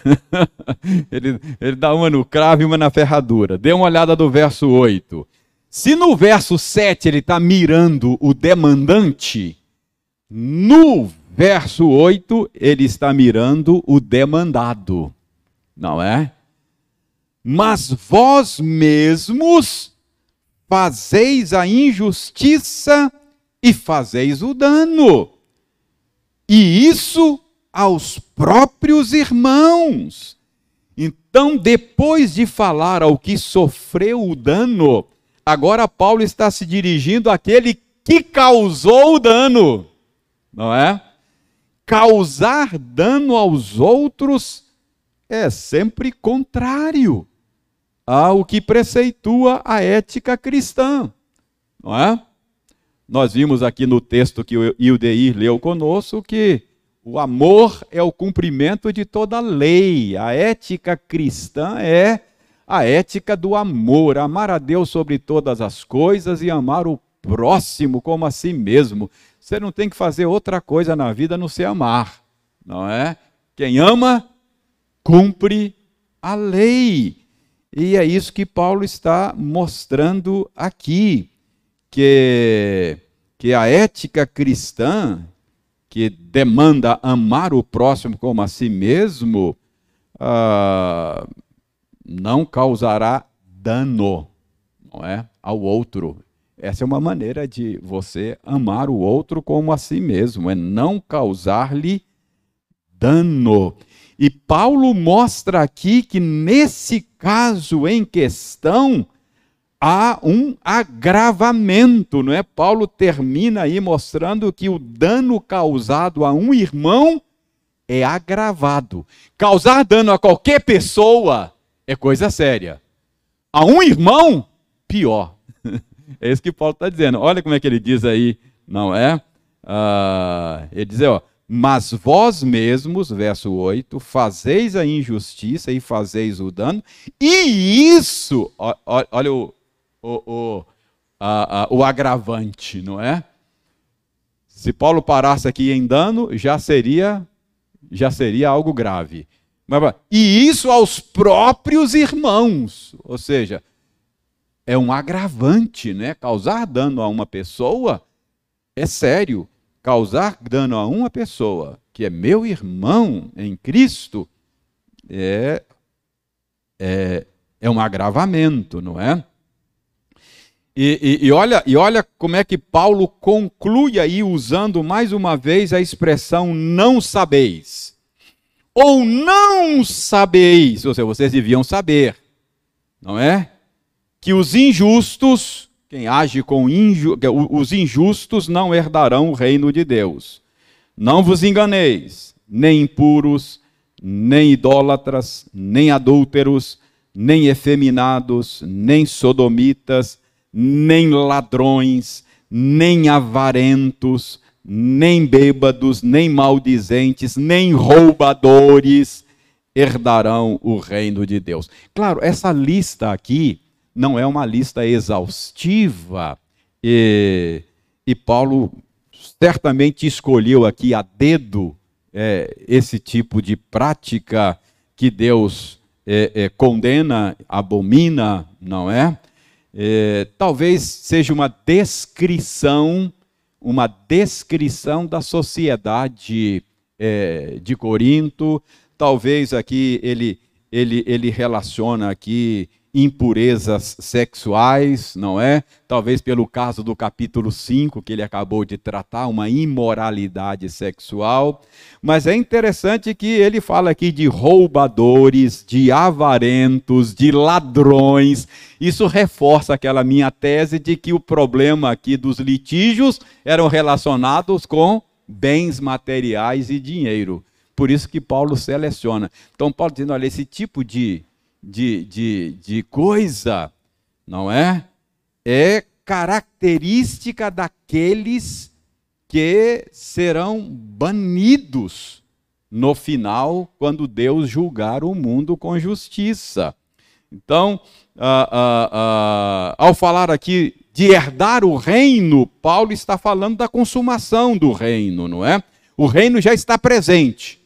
ele, ele dá uma no cravo e uma na ferradura. Dê uma olhada do verso 8. Se no verso 7 ele está mirando o demandante, no verso 8 ele está mirando o demandado, não é? Mas vós mesmos fazeis a injustiça e fazeis o dano e isso aos próprios irmãos. Então, depois de falar ao que sofreu o dano, agora Paulo está se dirigindo àquele que causou o dano, não é? Causar dano aos outros é sempre contrário ao que preceitua a ética cristã, não é? Nós vimos aqui no texto que o Ildeir leu conosco que o amor é o cumprimento de toda lei. A ética cristã é a ética do amor, amar a Deus sobre todas as coisas e amar o próximo como a si mesmo. Você não tem que fazer outra coisa na vida não se amar, não é? Quem ama cumpre a lei. E é isso que Paulo está mostrando aqui que, que a ética cristã, que demanda amar o próximo como a si mesmo, ah, não causará dano não é, ao outro. Essa é uma maneira de você amar o outro como a si mesmo, é não causar-lhe dano. E Paulo mostra aqui que nesse caso em questão, há um agravamento, não é? Paulo termina aí mostrando que o dano causado a um irmão é agravado. Causar dano a qualquer pessoa é coisa séria. A um irmão, pior. É isso que Paulo está dizendo. Olha como é que ele diz aí, não é? Uh, ele diz, ó, mas vós mesmos, verso 8, fazeis a injustiça e fazeis o dano, e isso, olha o, o, o, a, a, o agravante, não é? Se Paulo parasse aqui em dano, já seria já seria algo grave. E isso aos próprios irmãos, ou seja, é um agravante, né? Causar dano a uma pessoa é sério. Causar dano a uma pessoa que é meu irmão em Cristo é, é, é um agravamento, não é? E, e, e, olha, e olha como é que Paulo conclui aí, usando mais uma vez a expressão não sabeis. Ou não sabeis, ou seja, vocês deviam saber, não é? Que os injustos, quem age com inju, os injustos não herdarão o reino de Deus. Não vos enganeis, nem impuros, nem idólatras, nem adúlteros, nem efeminados, nem sodomitas, nem ladrões, nem avarentos, nem bêbados, nem maldizentes, nem roubadores herdarão o reino de Deus. Claro, essa lista aqui não é uma lista exaustiva e, e Paulo certamente escolheu aqui a dedo é, esse tipo de prática que Deus é, é, condena, abomina, não é? É? Talvez seja uma descrição, uma descrição da sociedade é, de Corinto. Talvez aqui ele, ele, ele relaciona aqui impurezas sexuais, não é? Talvez pelo caso do capítulo 5 que ele acabou de tratar, uma imoralidade sexual. Mas é interessante que ele fala aqui de roubadores, de avarentos, de ladrões. Isso reforça aquela minha tese de que o problema aqui dos litígios eram relacionados com bens materiais e dinheiro. Por isso que Paulo seleciona. Então, Paulo dizendo: olha, esse tipo de de, de, de coisa, não é? É característica daqueles que serão banidos no final, quando Deus julgar o mundo com justiça. Então, ah, ah, ah, ao falar aqui de herdar o reino, Paulo está falando da consumação do reino, não é? O reino já está presente.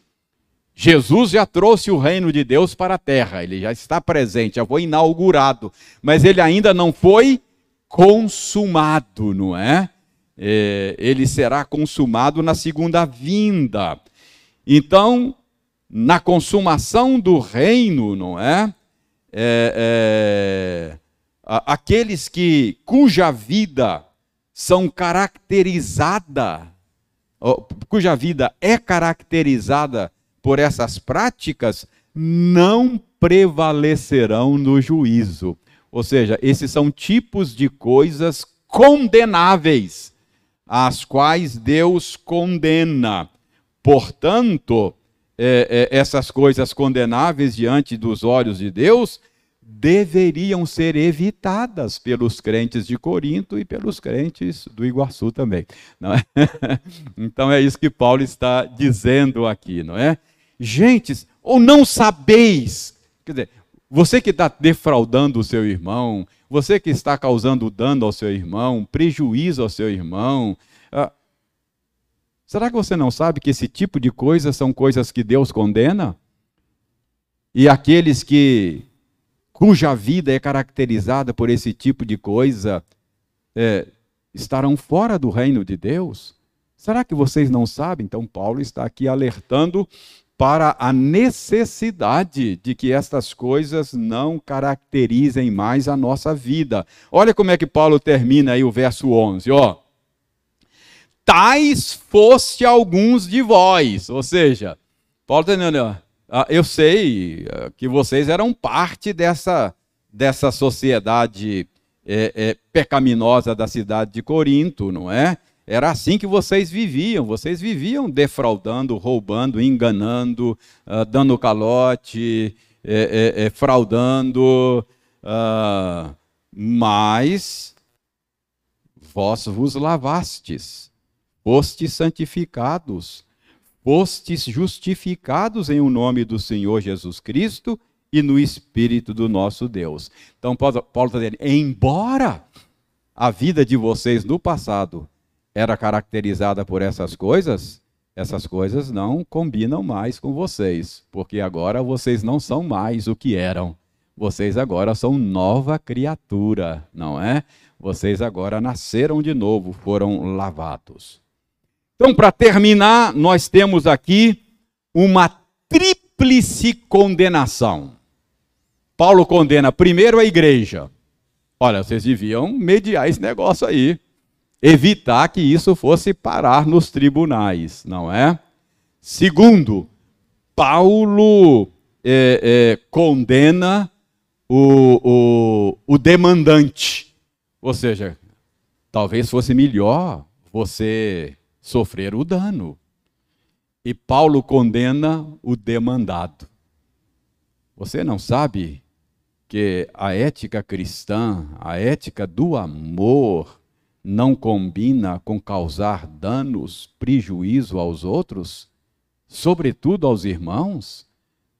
Jesus já trouxe o reino de Deus para a terra, ele já está presente, já foi inaugurado, mas ele ainda não foi consumado, não é? é ele será consumado na segunda vinda. Então, na consumação do reino, não é? é, é aqueles que cuja vida são caracterizada, cuja vida é caracterizada por essas práticas não prevalecerão no juízo. Ou seja, esses são tipos de coisas condenáveis, as quais Deus condena. Portanto, é, é, essas coisas condenáveis diante dos olhos de Deus deveriam ser evitadas pelos crentes de Corinto e pelos crentes do Iguaçu também. É? então é isso que Paulo está dizendo aqui, não é? Gentes, ou não sabeis, quer dizer, você que está defraudando o seu irmão, você que está causando dano ao seu irmão, prejuízo ao seu irmão, ah, será que você não sabe que esse tipo de coisas são coisas que Deus condena? E aqueles que cuja vida é caracterizada por esse tipo de coisa é, estarão fora do reino de Deus? Será que vocês não sabem? Então, Paulo está aqui alertando para a necessidade de que estas coisas não caracterizem mais a nossa vida. Olha como é que Paulo termina aí o verso 11, ó. Tais foste alguns de vós, ou seja, Paulo está ah, eu sei ah, que vocês eram parte dessa, dessa sociedade é, é, pecaminosa da cidade de Corinto, não é? Era assim que vocês viviam. Vocês viviam defraudando, roubando, enganando, uh, dando calote, é, é, é, fraudando. Uh, mas vós vos lavastes, fostes santificados, fostes justificados em o nome do Senhor Jesus Cristo e no Espírito do nosso Deus. Então, Paulo está dizendo: embora a vida de vocês no passado era caracterizada por essas coisas, essas coisas não combinam mais com vocês, porque agora vocês não são mais o que eram. Vocês agora são nova criatura, não é? Vocês agora nasceram de novo, foram lavados. Então, para terminar, nós temos aqui uma tríplice condenação. Paulo condena primeiro a igreja. Olha, vocês deviam mediar esse negócio aí evitar que isso fosse parar nos tribunais, não é? Segundo, Paulo é, é, condena o, o, o demandante, ou seja, talvez fosse melhor você sofrer o dano, E Paulo condena o demandado. Você não sabe que a ética cristã, a ética do amor, não combina com causar danos, prejuízo aos outros, sobretudo aos irmãos?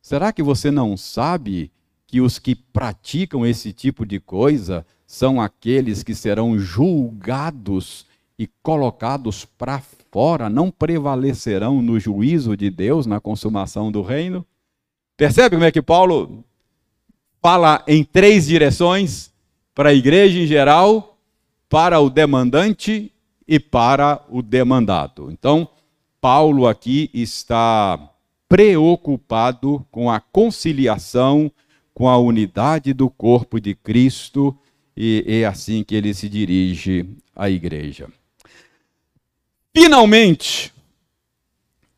Será que você não sabe que os que praticam esse tipo de coisa são aqueles que serão julgados e colocados para fora, não prevalecerão no juízo de Deus, na consumação do reino? Percebe como é que Paulo fala em três direções para a igreja em geral, para o demandante e para o demandado. Então, Paulo aqui está preocupado com a conciliação, com a unidade do corpo de Cristo, e é assim que ele se dirige à igreja. Finalmente,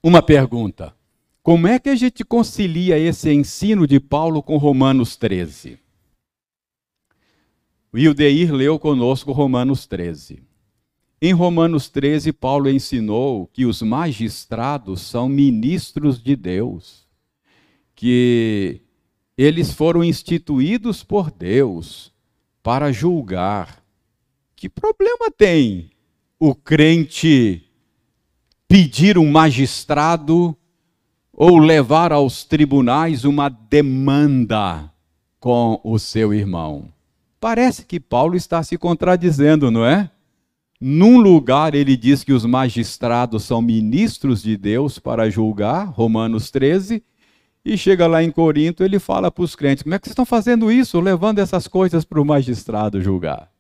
uma pergunta. Como é que a gente concilia esse ensino de Paulo com Romanos 13? O Ildeir leu conosco Romanos 13. Em Romanos 13, Paulo ensinou que os magistrados são ministros de Deus, que eles foram instituídos por Deus para julgar. Que problema tem o crente pedir um magistrado ou levar aos tribunais uma demanda com o seu irmão? Parece que Paulo está se contradizendo, não é? Num lugar ele diz que os magistrados são ministros de Deus para julgar, Romanos 13, e chega lá em Corinto, ele fala para os crentes: como é que vocês estão fazendo isso, levando essas coisas para o magistrado julgar?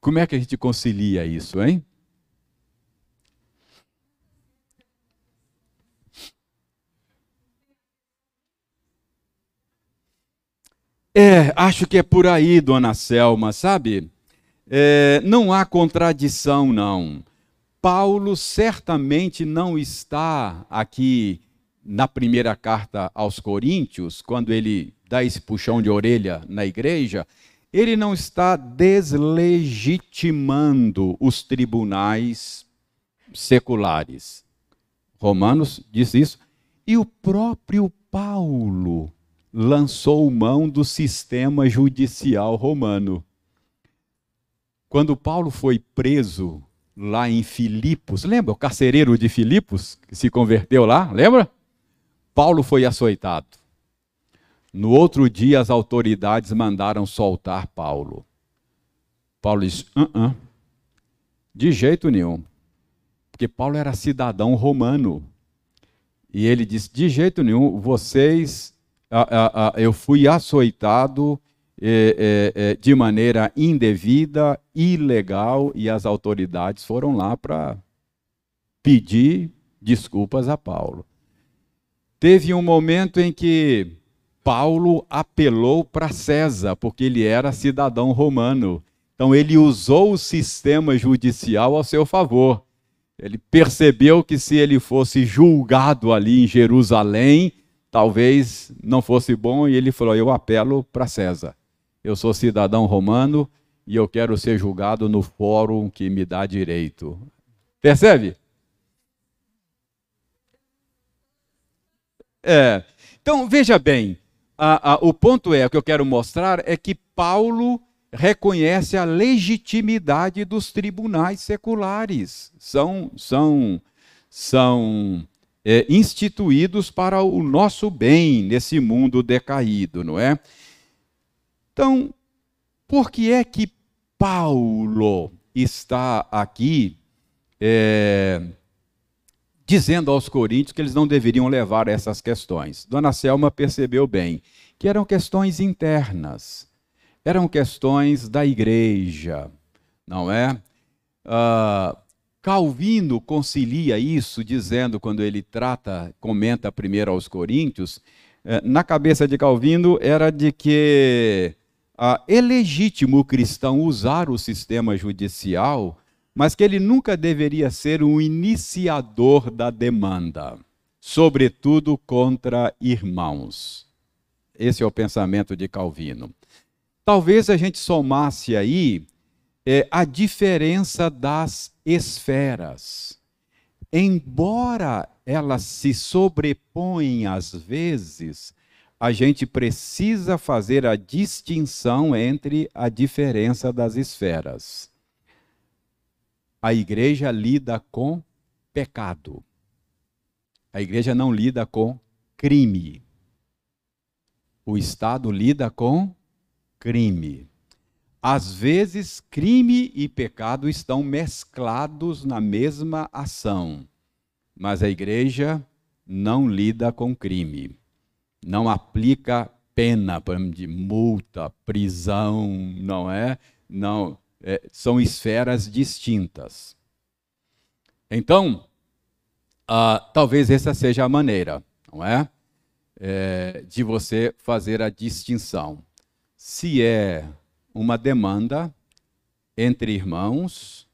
Como é que a gente concilia isso, hein? É, acho que é por aí, dona Selma, sabe? É, não há contradição, não. Paulo certamente não está aqui na primeira carta aos Coríntios, quando ele dá esse puxão de orelha na igreja, ele não está deslegitimando os tribunais seculares. Romanos diz isso. E o próprio Paulo lançou mão do sistema judicial romano. Quando Paulo foi preso lá em Filipos, lembra o carcereiro de Filipos que se converteu lá? Lembra? Paulo foi açoitado. No outro dia, as autoridades mandaram soltar Paulo. Paulo disse: uh -uh, de jeito nenhum. Porque Paulo era cidadão romano. E ele disse: de jeito nenhum, vocês eu fui açoitado é, é, é, de maneira indevida, ilegal, e as autoridades foram lá para pedir desculpas a Paulo. Teve um momento em que Paulo apelou para César, porque ele era cidadão romano. Então ele usou o sistema judicial ao seu favor. Ele percebeu que se ele fosse julgado ali em Jerusalém, talvez não fosse bom, e ele falou: Eu apelo para César. Eu sou cidadão romano e eu quero ser julgado no fórum que me dá direito. Percebe? É. Então, veja bem, a, a, o ponto é, o que eu quero mostrar é que Paulo reconhece a legitimidade dos tribunais seculares. São, são, são é, instituídos para o nosso bem nesse mundo decaído, não é? Então, por que é que Paulo está aqui é, dizendo aos coríntios que eles não deveriam levar essas questões? Dona Selma percebeu bem que eram questões internas, eram questões da igreja, não é? Uh, Calvino concilia isso dizendo, quando ele trata, comenta primeiro aos Coríntios, eh, na cabeça de Calvino era de que ah, é legítimo o cristão usar o sistema judicial, mas que ele nunca deveria ser um iniciador da demanda, sobretudo contra irmãos. Esse é o pensamento de Calvino. Talvez a gente somasse aí é, a diferença das esferas. embora ela se sobrepõe às vezes, a gente precisa fazer a distinção entre a diferença das esferas. A igreja lida com pecado. A igreja não lida com crime. O Estado lida com crime. Às vezes, crime e pecado estão mesclados na mesma ação, mas a igreja não lida com crime não aplica pena de multa, prisão, não é? Não, é, são esferas distintas. Então, uh, talvez essa seja a maneira, não é? é? De você fazer a distinção. Se é uma demanda entre irmãos,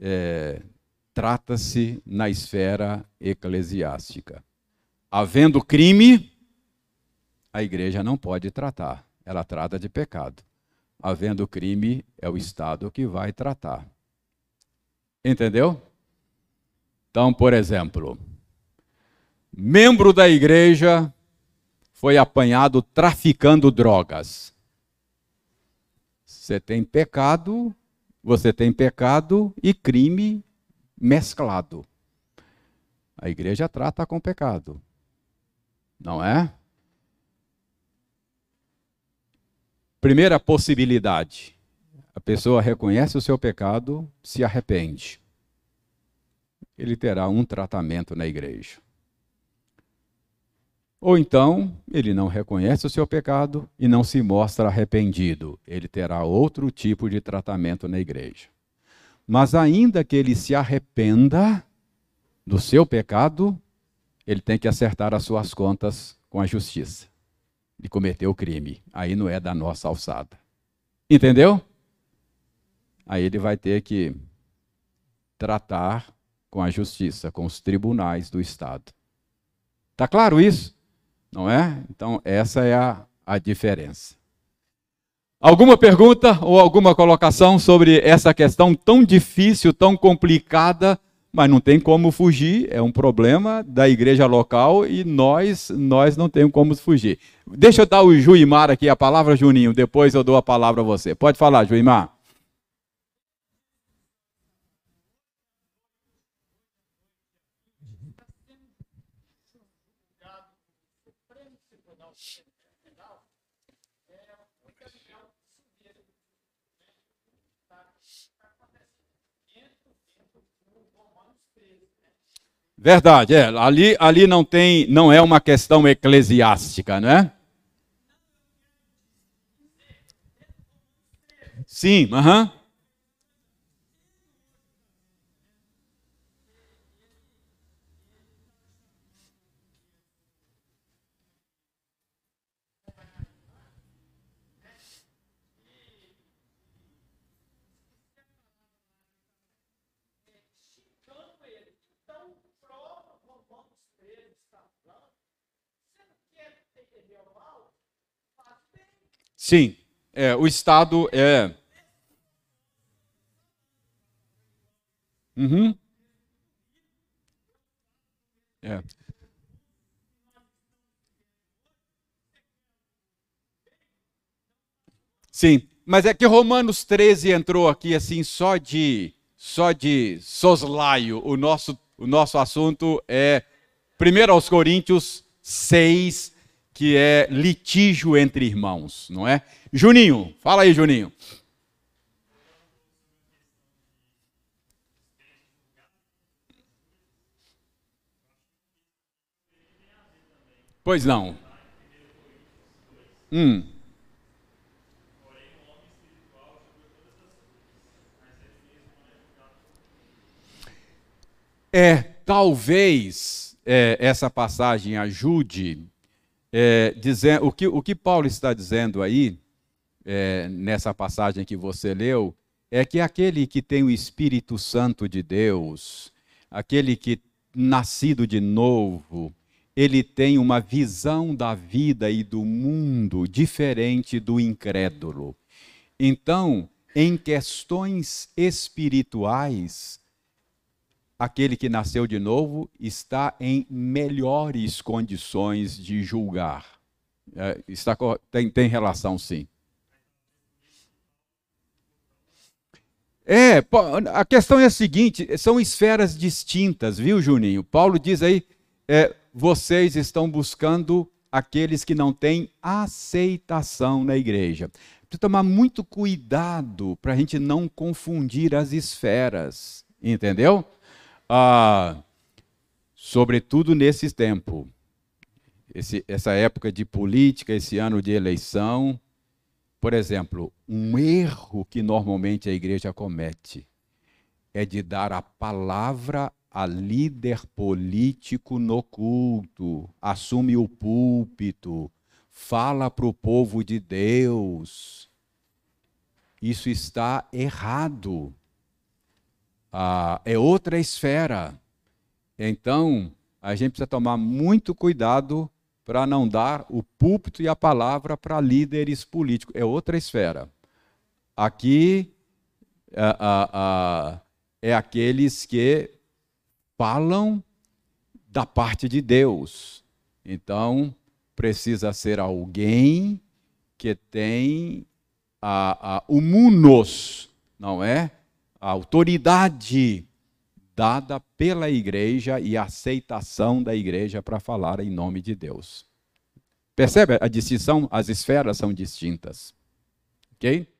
é, trata-se na esfera eclesiástica. Havendo crime, a igreja não pode tratar. Ela trata de pecado. Havendo crime, é o Estado que vai tratar. Entendeu? Então, por exemplo, membro da igreja foi apanhado traficando drogas. Você tem pecado, você tem pecado e crime mesclado. A igreja trata com pecado. Não é? Primeira possibilidade: a pessoa reconhece o seu pecado, se arrepende. Ele terá um tratamento na igreja. Ou então, ele não reconhece o seu pecado e não se mostra arrependido. Ele terá outro tipo de tratamento na igreja. Mas ainda que ele se arrependa do seu pecado, ele tem que acertar as suas contas com a justiça de cometer o crime. Aí não é da nossa alçada. Entendeu? Aí ele vai ter que tratar com a justiça, com os tribunais do Estado. Tá claro isso? Não é? Então, essa é a, a diferença. Alguma pergunta ou alguma colocação sobre essa questão tão difícil, tão complicada? mas não tem como fugir, é um problema da igreja local e nós nós não temos como fugir. Deixa eu dar o Juimar aqui a palavra, Juninho, depois eu dou a palavra a você. Pode falar, Juimar. Verdade, é. Ali, ali não tem, não é uma questão eclesiástica, não é? Sim, aham. Sim, é, o Estado é. Uhum. É. Sim, mas é que Romanos 13 entrou aqui assim só de só de soslaio. O nosso o nosso assunto é 1 aos Coríntios 6 que é litígio entre irmãos, não é? Juninho, fala aí, Juninho. Pois não. Hum. É, talvez é, essa passagem ajude é, dizendo, o, que, o que Paulo está dizendo aí, é, nessa passagem que você leu, é que aquele que tem o Espírito Santo de Deus, aquele que nascido de novo, ele tem uma visão da vida e do mundo diferente do incrédulo. Então, em questões espirituais, aquele que nasceu de novo está em melhores condições de julgar. É, está, tem, tem relação, sim. É, a questão é a seguinte: são esferas distintas, viu, Juninho? Paulo diz aí: é, vocês estão buscando aqueles que não têm aceitação na igreja. Precisa tomar muito cuidado para a gente não confundir as esferas, entendeu? Ah, sobretudo nesse tempo, esse, essa época de política, esse ano de eleição, por exemplo, um erro que normalmente a igreja comete é de dar a palavra a líder político no culto, assume o púlpito, fala para o povo de Deus. Isso está errado. Ah, é outra esfera. Então, a gente precisa tomar muito cuidado para não dar o púlpito e a palavra para líderes políticos. É outra esfera. Aqui é aqueles que falam da parte de Deus. Então, precisa ser alguém que tem a, a, o munos, não é? A autoridade dada pela igreja e a aceitação da igreja para falar em nome de Deus. Percebe a distinção? As esferas são distintas. Ok?